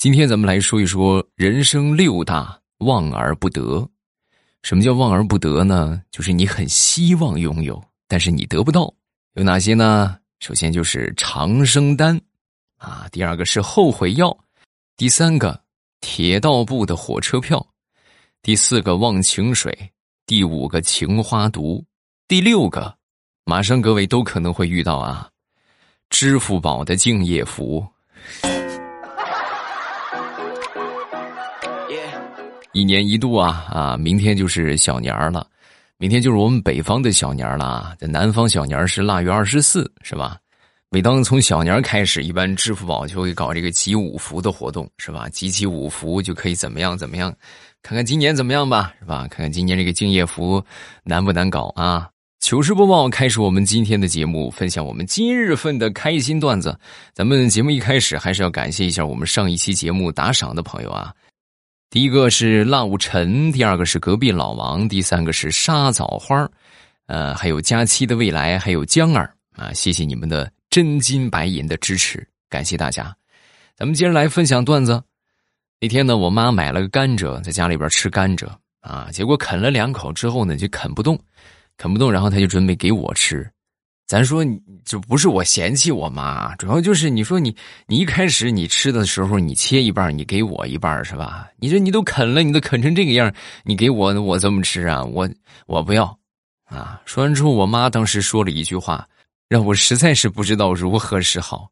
今天咱们来说一说人生六大望而不得。什么叫望而不得呢？就是你很希望拥有，但是你得不到。有哪些呢？首先就是长生丹，啊，第二个是后悔药，第三个铁道部的火车票，第四个忘情水，第五个情花毒，第六个，马上各位都可能会遇到啊，支付宝的敬业福。一年一度啊啊！明天就是小年儿了，明天就是我们北方的小年儿了。在南方小年儿是腊月二十四，是吧？每当从小年开始，一般支付宝就会搞这个集五福的活动，是吧？集齐五福就可以怎么样怎么样？看看今年怎么样吧，是吧？看看今年这个敬业福难不难搞啊？糗事播报开始，我们今天的节目，分享我们今日份的开心段子。咱们节目一开始还是要感谢一下我们上一期节目打赏的朋友啊。第一个是辣五陈，第二个是隔壁老王，第三个是沙枣花呃，还有佳期的未来，还有江儿啊，谢谢你们的真金白银的支持，感谢大家。咱们接着来分享段子。那天呢，我妈买了个甘蔗，在家里边吃甘蔗啊，结果啃了两口之后呢，就啃不动，啃不动，然后她就准备给我吃。咱说，就不是我嫌弃我妈，主要就是你说你，你一开始你吃的时候，你切一半，你给我一半，是吧？你这你都啃了，你都啃成这个样，你给我，我怎么吃啊？我我不要，啊！说完之后，我妈当时说了一句话，让我实在是不知道如何是好。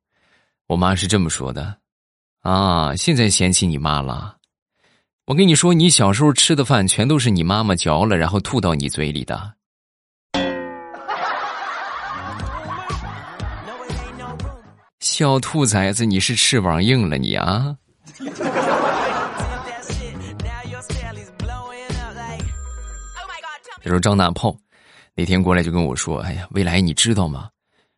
我妈是这么说的：啊，现在嫌弃你妈了。我跟你说，你小时候吃的饭全都是你妈妈嚼了，然后吐到你嘴里的。小兔崽子，你是翅膀硬了你啊！他说张大炮那天过来就跟我说：“哎呀，未来你知道吗？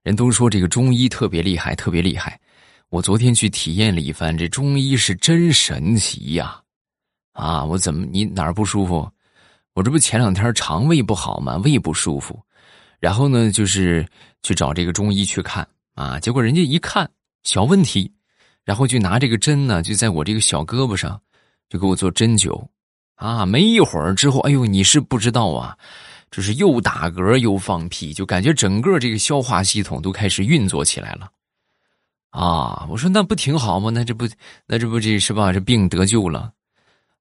人都说这个中医特别厉害，特别厉害。我昨天去体验了一番，这中医是真神奇呀！啊，我怎么你哪儿不舒服？我这不前两天肠胃不好吗？胃不舒服，然后呢，就是去找这个中医去看。”啊！结果人家一看小问题，然后就拿这个针呢，就在我这个小胳膊上，就给我做针灸。啊，没一会儿之后，哎呦，你是不知道啊，这是又打嗝又放屁，就感觉整个这个消化系统都开始运作起来了。啊，我说那不挺好吗？那这不，那这不这是吧？这病得救了，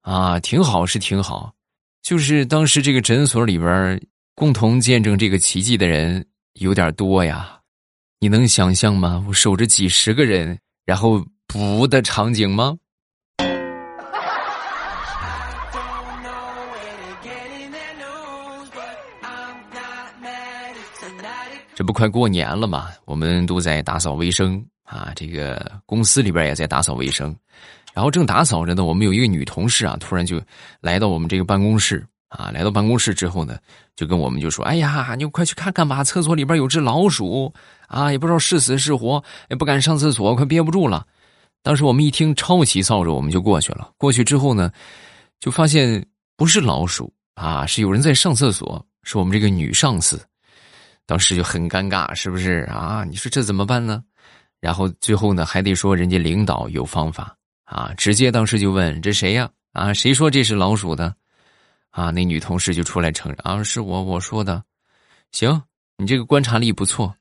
啊，挺好是挺好，就是当时这个诊所里边共同见证这个奇迹的人有点多呀。你能想象吗？我守着几十个人，然后补的场景吗？这不快过年了嘛？我们都在打扫卫生啊，这个公司里边也在打扫卫生。然后正打扫着呢，我们有一个女同事啊，突然就来到我们这个办公室啊。来到办公室之后呢，就跟我们就说：“哎呀，你快去看看吧，厕所里边有只老鼠。”啊，也不知道是死是活，也不敢上厕所，快憋不住了。当时我们一听抄起扫帚，我们就过去了。过去之后呢，就发现不是老鼠啊，是有人在上厕所，是我们这个女上司。当时就很尴尬，是不是啊？你说这怎么办呢？然后最后呢，还得说人家领导有方法啊，直接当时就问这谁呀？啊，谁说这是老鼠的？啊，那女同事就出来承认啊，是我我说的。行，你这个观察力不错。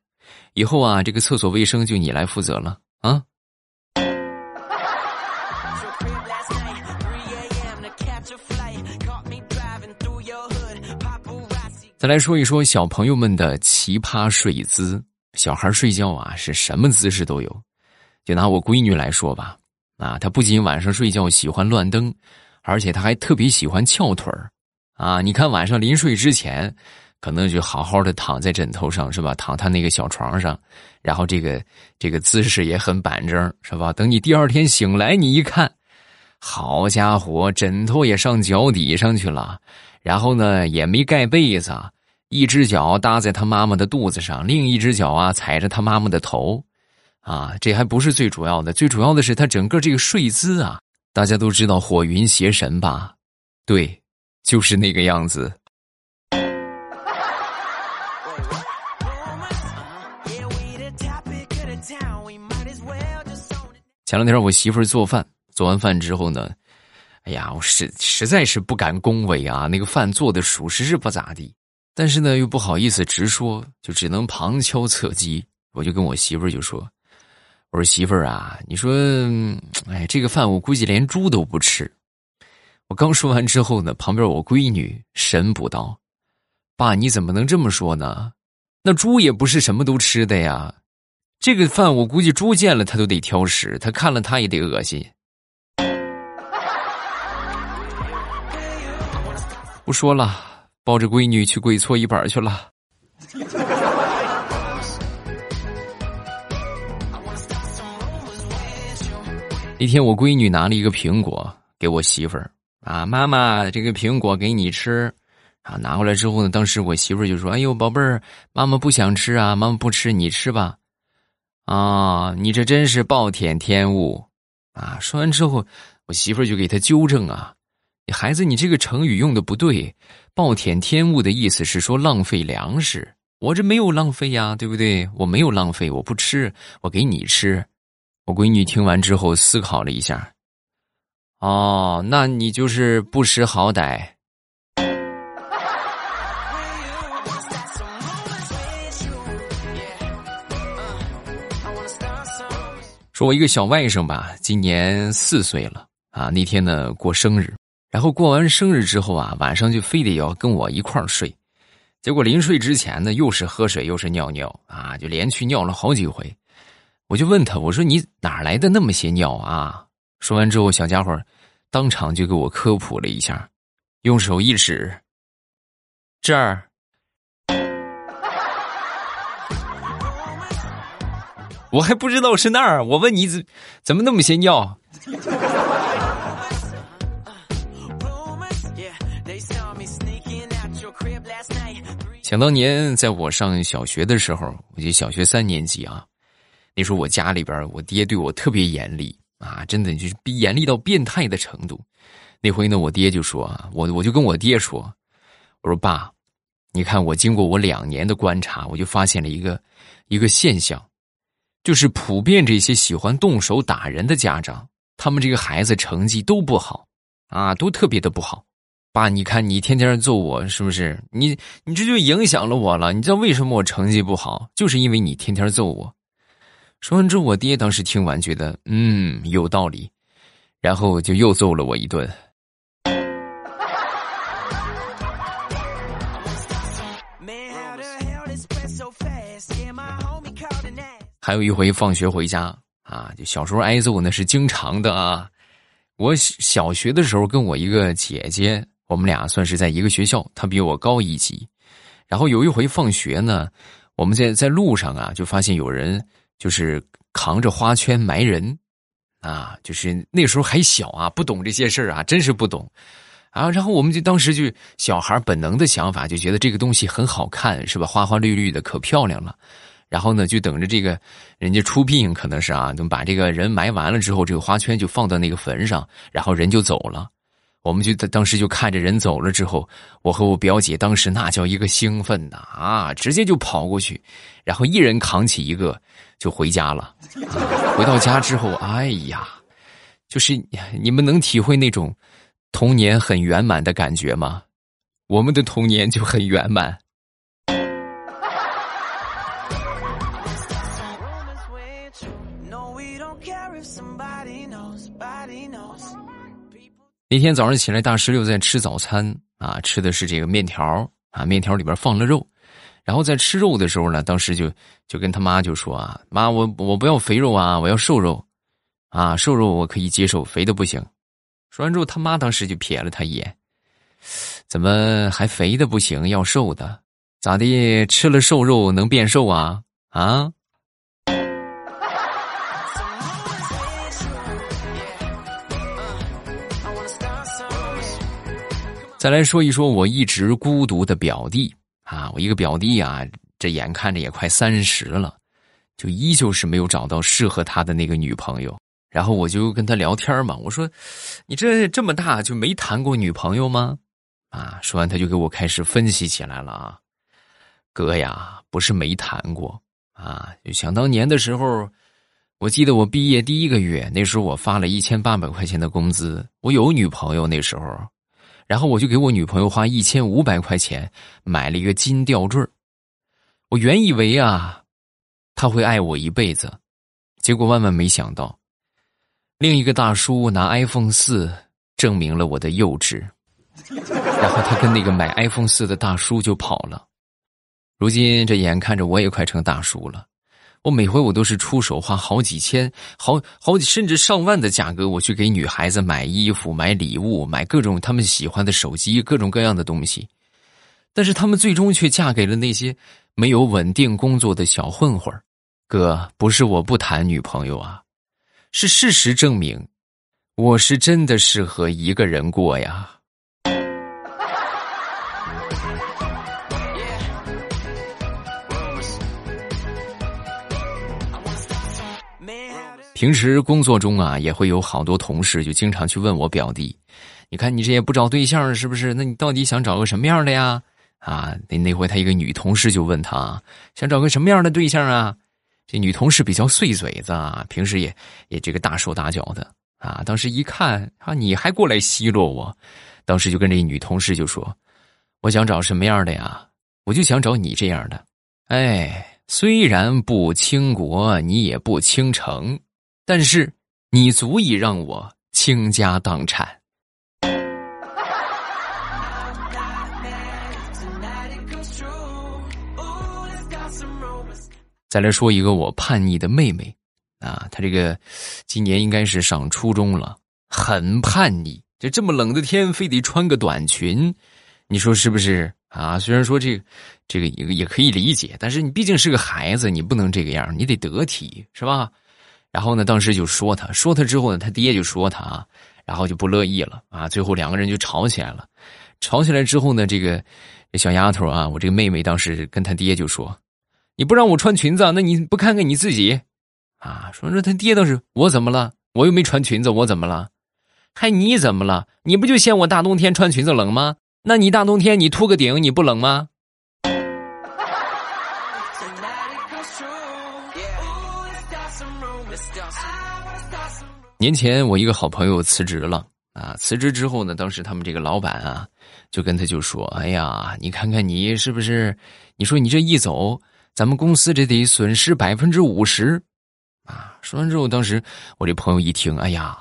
以后啊，这个厕所卫生就你来负责了啊！再来说一说小朋友们的奇葩睡姿。小孩睡觉啊，是什么姿势都有。就拿我闺女来说吧，啊，她不仅晚上睡觉喜欢乱蹬，而且她还特别喜欢翘腿儿啊！你看晚上临睡之前。可能就好好的躺在枕头上是吧？躺他那个小床上，然后这个这个姿势也很板正是吧？等你第二天醒来，你一看，好家伙，枕头也上脚底上去了，然后呢也没盖被子，一只脚搭在他妈妈的肚子上，另一只脚啊踩着他妈妈的头，啊，这还不是最主要的，最主要的是他整个这个睡姿啊，大家都知道火云邪神吧？对，就是那个样子。前两天我媳妇儿做饭，做完饭之后呢，哎呀，我实实在是不敢恭维啊，那个饭做的属实是不咋地，但是呢又不好意思直说，就只能旁敲侧击。我就跟我媳妇儿就说：“我说媳妇儿啊，你说，哎，这个饭我估计连猪都不吃。”我刚说完之后呢，旁边我闺女神补道：“爸，你怎么能这么说呢？那猪也不是什么都吃的呀。这个饭我估计猪见了它都得挑食，它看了它也得恶心。”不说了，抱着闺女去跪搓衣板去了。那天我闺女拿了一个苹果给我媳妇儿啊，妈妈，这个苹果给你吃啊。拿过来之后呢，当时我媳妇就说：“哎呦，宝贝儿，妈妈不想吃啊，妈妈不吃，你吃吧。”啊，你这真是暴殄天物啊！说完之后，我媳妇就给他纠正啊：“孩子，你这个成语用的不对，暴殄天物的意思是说浪费粮食，我这没有浪费呀，对不对？我没有浪费，我不吃，我给你吃。”我闺女听完之后思考了一下，哦，那你就是不识好歹。说我一个小外甥吧，今年四岁了啊。那天呢过生日，然后过完生日之后啊，晚上就非得要跟我一块儿睡。结果临睡之前呢，又是喝水又是尿尿啊，就连续尿了好几回。我就问他，我说你哪来的那么些尿啊？说完之后，小家伙当场就给我科普了一下，用手一指，这儿，我还不知道是那儿。我问你怎怎么那么些尿？想当年，在我上小学的时候，我就小学三年级啊。那时候我家里边，我爹对我特别严厉啊，真的就是严厉到变态的程度。那回呢，我爹就说啊，我我就跟我爹说，我说爸，你看我经过我两年的观察，我就发现了一个一个现象，就是普遍这些喜欢动手打人的家长，他们这个孩子成绩都不好啊，都特别的不好。爸，你看你天天揍我，是不是？你你这就影响了我了。你知道为什么我成绩不好？就是因为你天天揍我。说完之后，我爹当时听完觉得嗯有道理，然后就又揍了我一顿。还有一回放学回家啊，就小时候挨揍那是经常的啊。我小学的时候跟我一个姐姐，我们俩算是在一个学校，她比我高一级。然后有一回放学呢，我们在在路上啊，就发现有人。就是扛着花圈埋人，啊，就是那时候还小啊，不懂这些事儿啊，真是不懂，啊，然后我们就当时就小孩本能的想法，就觉得这个东西很好看，是吧？花花绿绿的，可漂亮了。然后呢，就等着这个人家出殡，可能是啊，等把这个人埋完了之后，这个花圈就放到那个坟上，然后人就走了。我们就当时就看着人走了之后，我和我表姐当时那叫一个兴奋呐啊，直接就跑过去，然后一人扛起一个就回家了。回到家之后，哎呀，就是你们能体会那种童年很圆满的感觉吗？我们的童年就很圆满。那天早上起来，大石榴在吃早餐啊，吃的是这个面条啊，面条里边放了肉，然后在吃肉的时候呢，当时就就跟他妈就说啊，妈，我我不要肥肉啊，我要瘦肉，啊，瘦肉我可以接受，肥的不行。说完之后，他妈当时就瞥了他一眼，怎么还肥的不行，要瘦的？咋的？吃了瘦肉能变瘦啊？啊？再来说一说我一直孤独的表弟啊，我一个表弟啊，这眼看着也快三十了，就依旧是没有找到适合他的那个女朋友。然后我就跟他聊天嘛，我说：“你这这么大就没谈过女朋友吗？”啊，说完他就给我开始分析起来了啊，哥呀，不是没谈过啊，就想当年的时候，我记得我毕业第一个月，那时候我发了一千八百块钱的工资，我有女朋友那时候，然后我就给我女朋友花一千五百块钱买了一个金吊坠我原以为啊，她会爱我一辈子，结果万万没想到，另一个大叔拿 iPhone 四证明了我的幼稚，然后他跟那个买 iPhone 四的大叔就跑了。如今这眼看着我也快成大叔了，我每回我都是出手花好几千、好好几甚至上万的价格，我去给女孩子买衣服、买礼物、买各种他们喜欢的手机、各种各样的东西，但是他们最终却嫁给了那些。没有稳定工作的小混混哥，不是我不谈女朋友啊，是事实证明，我是真的适合一个人过呀。平时工作中啊，也会有好多同事就经常去问我表弟，你看你这也不找对象是不是？那你到底想找个什么样的呀？啊，那那回他一个女同事就问他想找个什么样的对象啊？这女同事比较碎嘴子，啊，平时也也这个大手大脚的啊。当时一看啊，你还过来奚落我，当时就跟这女同事就说：“我想找什么样的呀？我就想找你这样的。哎，虽然不倾国，你也不倾城，但是你足以让我倾家荡产。”再来说一个我叛逆的妹妹，啊，她这个今年应该是上初中了，很叛逆。这这么冷的天，非得穿个短裙，你说是不是啊？虽然说这这个也也可以理解，但是你毕竟是个孩子，你不能这个样，你得得体，是吧？然后呢，当时就说他，说他之后呢，他爹就说他啊，然后就不乐意了啊，最后两个人就吵起来了。吵起来之后呢，这个小丫头啊，我这个妹妹当时跟他爹就说。你不让我穿裙子，那你不看看你自己，啊？说说他爹倒是我怎么了？我又没穿裙子，我怎么了？还你怎么了？你不就嫌我大冬天穿裙子冷吗？那你大冬天你秃个顶，你不冷吗？年前我一个好朋友辞职了啊，辞职之后呢，当时他们这个老板啊，就跟他就说：“哎呀，你看看你是不是？你说你这一走。”咱们公司这得损失百分之五十，啊！说完之后，当时我这朋友一听，哎呀，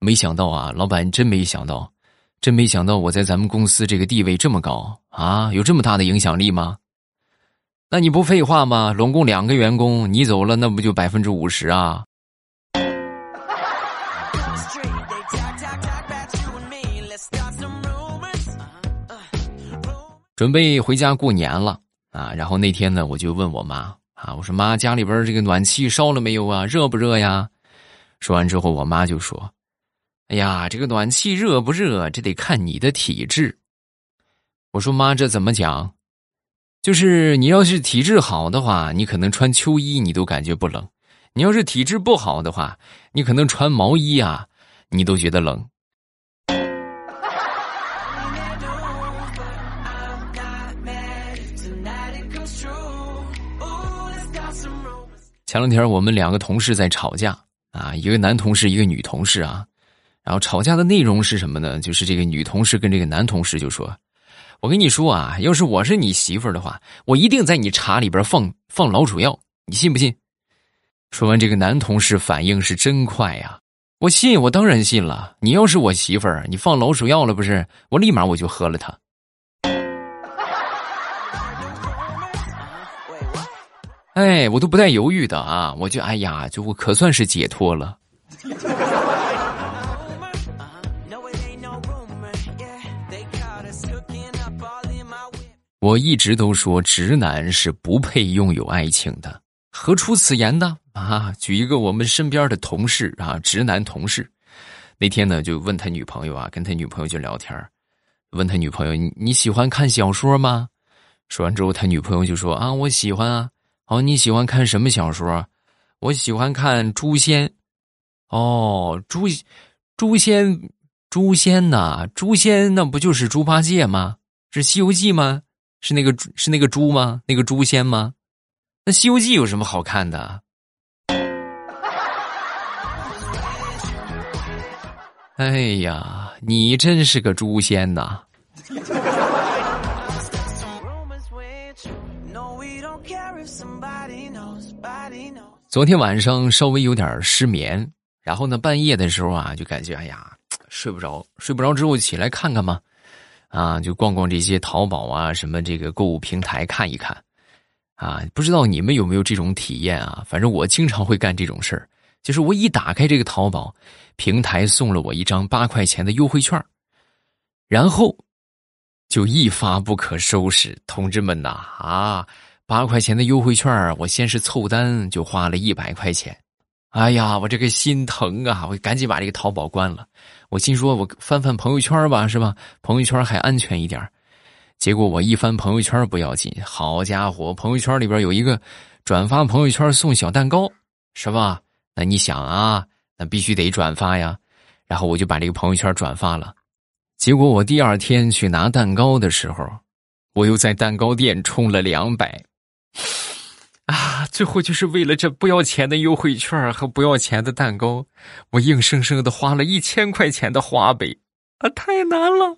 没想到啊，老板真没想到，真没想到我在咱们公司这个地位这么高啊，有这么大的影响力吗？那你不废话吗？拢共两个员工，你走了，那不就百分之五十啊？准备回家过年了。啊，然后那天呢，我就问我妈啊，我说妈，家里边这个暖气烧了没有啊？热不热呀？说完之后，我妈就说：“哎呀，这个暖气热不热，这得看你的体质。”我说妈，这怎么讲？就是你要是体质好的话，你可能穿秋衣你都感觉不冷；你要是体质不好的话，你可能穿毛衣啊，你都觉得冷。前两天我们两个同事在吵架啊，一个男同事，一个女同事啊，然后吵架的内容是什么呢？就是这个女同事跟这个男同事就说：“我跟你说啊，要是我是你媳妇儿的话，我一定在你茶里边放放老鼠药，你信不信？”说完，这个男同事反应是真快呀，我信，我当然信了。你要是我媳妇儿，你放老鼠药了不是？我立马我就喝了它。哎，我都不带犹豫的啊！我就哎呀，就我可算是解脱了。我一直都说直男是不配拥有爱情的，何出此言呢？啊，举一个我们身边的同事啊，直男同事，那天呢就问他女朋友啊，跟他女朋友就聊天问他女朋友你你喜欢看小说吗？说完之后，他女朋友就说啊，我喜欢啊。好，你喜欢看什么小说？我喜欢看《诛仙》。哦，《诛诛仙》《诛仙》呐，《诛仙》那不就是猪八戒吗？是《西游记》吗？是那个是那个猪吗？那个诛仙吗？那《西游记》有什么好看的？哎呀，你真是个诛仙呐！昨天晚上稍微有点失眠，然后呢，半夜的时候啊，就感觉哎呀，睡不着，睡不着之后起来看看嘛，啊，就逛逛这些淘宝啊，什么这个购物平台看一看，啊，不知道你们有没有这种体验啊？反正我经常会干这种事儿，就是我一打开这个淘宝平台，送了我一张八块钱的优惠券，然后就一发不可收拾，同志们呐，啊！八块钱的优惠券，我先是凑单就花了一百块钱，哎呀，我这个心疼啊！我赶紧把这个淘宝关了。我心说，我翻翻朋友圈吧，是吧？朋友圈还安全一点。结果我一翻朋友圈不要紧，好家伙，朋友圈里边有一个转发朋友圈送小蛋糕，是吧？那你想啊，那必须得转发呀。然后我就把这个朋友圈转发了。结果我第二天去拿蛋糕的时候，我又在蛋糕店充了两百。啊！最后就是为了这不要钱的优惠券和不要钱的蛋糕，我硬生生的花了一千块钱的花呗，啊，太难了。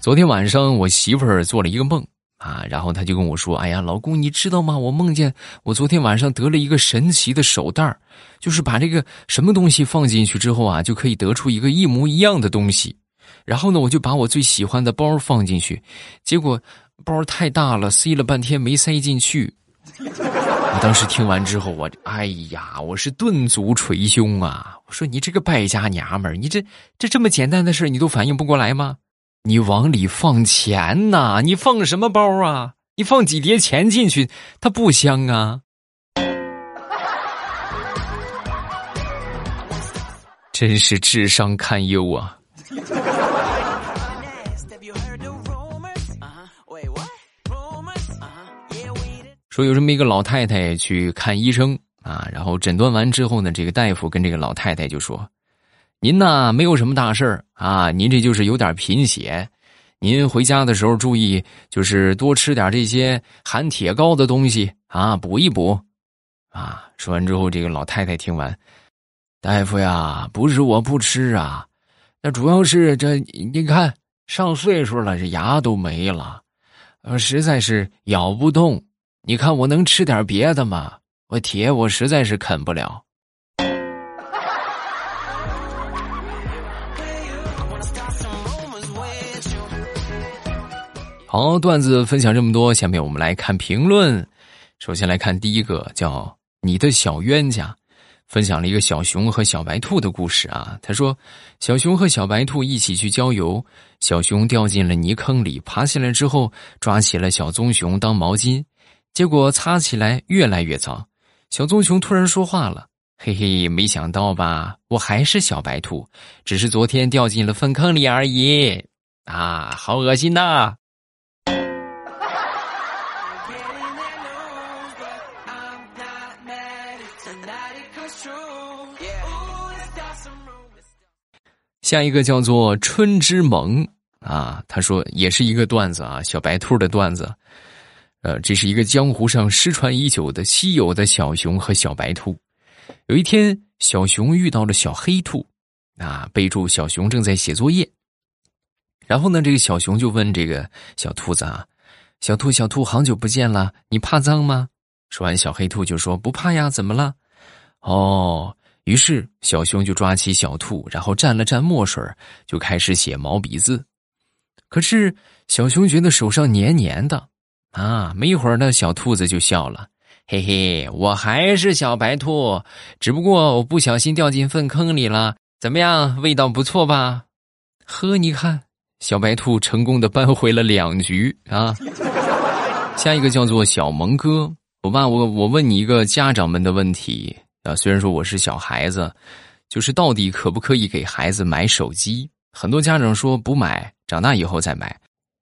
昨天晚上我媳妇儿做了一个梦。啊，然后他就跟我说：“哎呀，老公，你知道吗？我梦见我昨天晚上得了一个神奇的手袋就是把这个什么东西放进去之后啊，就可以得出一个一模一样的东西。然后呢，我就把我最喜欢的包放进去，结果包太大了，塞了半天没塞进去。我当时听完之后，我哎呀，我是顿足捶胸啊！我说你这个败家娘们儿，你这这这么简单的事你都反应不过来吗？”你往里放钱呐？你放什么包啊？你放几叠钱进去，它不香啊！真是智商堪忧啊！说有这么一个老太太去看医生啊，然后诊断完之后呢，这个大夫跟这个老太太就说。您呢，没有什么大事儿啊，您这就是有点贫血，您回家的时候注意，就是多吃点这些含铁高的东西啊，补一补。啊，说完之后，这个老太太听完，大夫呀，不是我不吃啊，那主要是这，你看上岁数了，这牙都没了，呃，实在是咬不动。你看我能吃点别的吗？我铁我实在是啃不了。好，段子分享这么多，下面我们来看评论。首先来看第一个，叫你的小冤家，分享了一个小熊和小白兔的故事啊。他说，小熊和小白兔一起去郊游，小熊掉进了泥坑里，爬起来之后抓起了小棕熊当毛巾，结果擦起来越来越脏。小棕熊突然说话了：“ 嘿嘿，没想到吧？我还是小白兔，只是昨天掉进了粪坑里而已。啊，好恶心呐！”下一个叫做春之萌啊，他说也是一个段子啊，小白兔的段子。呃，这是一个江湖上失传已久的稀有的小熊和小白兔。有一天，小熊遇到了小黑兔，啊，备注小熊正在写作业。然后呢，这个小熊就问这个小兔子啊：“小兔，小兔，好久不见了，你怕脏吗？”说完，小黑兔就说：“不怕呀，怎么了？”哦。于是，小熊就抓起小兔，然后蘸了蘸墨水，就开始写毛笔字。可是，小熊觉得手上黏黏的，啊，没一会儿呢，小兔子就笑了：“嘿嘿，我还是小白兔，只不过我不小心掉进粪坑里了。怎么样，味道不错吧？”呵，你看，小白兔成功的扳回了两局啊！下一个叫做小萌哥，我爸，我我问你一个家长们的问题。啊，虽然说我是小孩子，就是到底可不可以给孩子买手机？很多家长说不买，长大以后再买。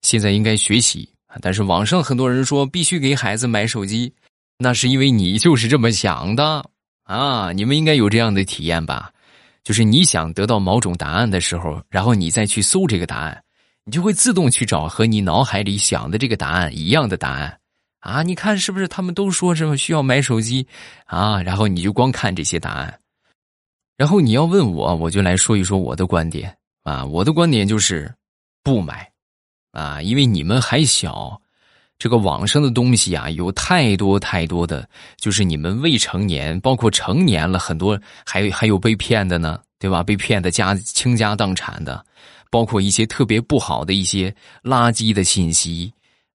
现在应该学习，但是网上很多人说必须给孩子买手机，那是因为你就是这么想的啊！你们应该有这样的体验吧？就是你想得到某种答案的时候，然后你再去搜这个答案，你就会自动去找和你脑海里想的这个答案一样的答案啊，你看是不是他们都说什么需要买手机啊？然后你就光看这些答案，然后你要问我，我就来说一说我的观点啊。我的观点就是不买啊，因为你们还小，这个网上的东西啊有太多太多的，就是你们未成年，包括成年了很多，还有还有被骗的呢，对吧？被骗的家倾家荡产的，包括一些特别不好的一些垃圾的信息。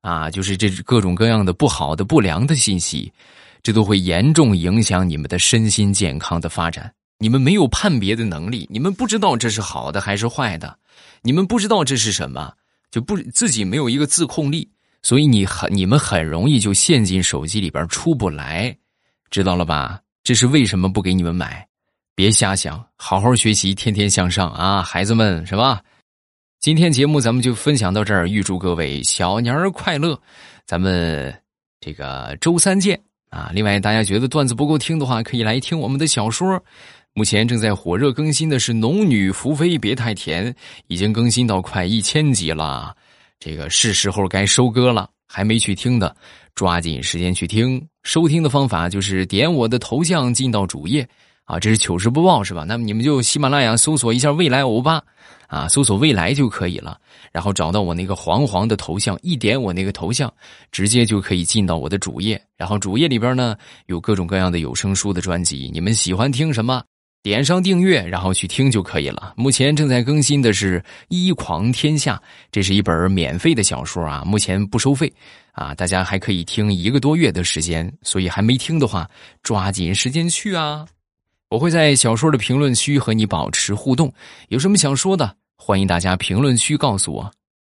啊，就是这各种各样的不好的、不良的信息，这都会严重影响你们的身心健康的发展。你们没有判别的能力，你们不知道这是好的还是坏的，你们不知道这是什么，就不自己没有一个自控力，所以你很你们很容易就陷进手机里边出不来，知道了吧？这是为什么不给你们买？别瞎想，好好学习，天天向上啊，孩子们，是吧？今天节目咱们就分享到这儿，预祝各位小年儿快乐！咱们这个周三见啊！另外，大家觉得段子不够听的话，可以来听我们的小说。目前正在火热更新的是《农女福妃别太甜》，已经更新到快一千集了。这个是时候该收割了，还没去听的，抓紧时间去听。收听的方法就是点我的头像进到主页。啊，这是糗事播报是吧？那么你们就喜马拉雅搜索一下“未来欧巴”，啊，搜索“未来”就可以了。然后找到我那个黄黄的头像，一点我那个头像，直接就可以进到我的主页。然后主页里边呢有各种各样的有声书的专辑，你们喜欢听什么，点上订阅，然后去听就可以了。目前正在更新的是《一狂天下》，这是一本免费的小说啊，目前不收费啊，大家还可以听一个多月的时间。所以还没听的话，抓紧时间去啊！我会在小说的评论区和你保持互动，有什么想说的，欢迎大家评论区告诉我。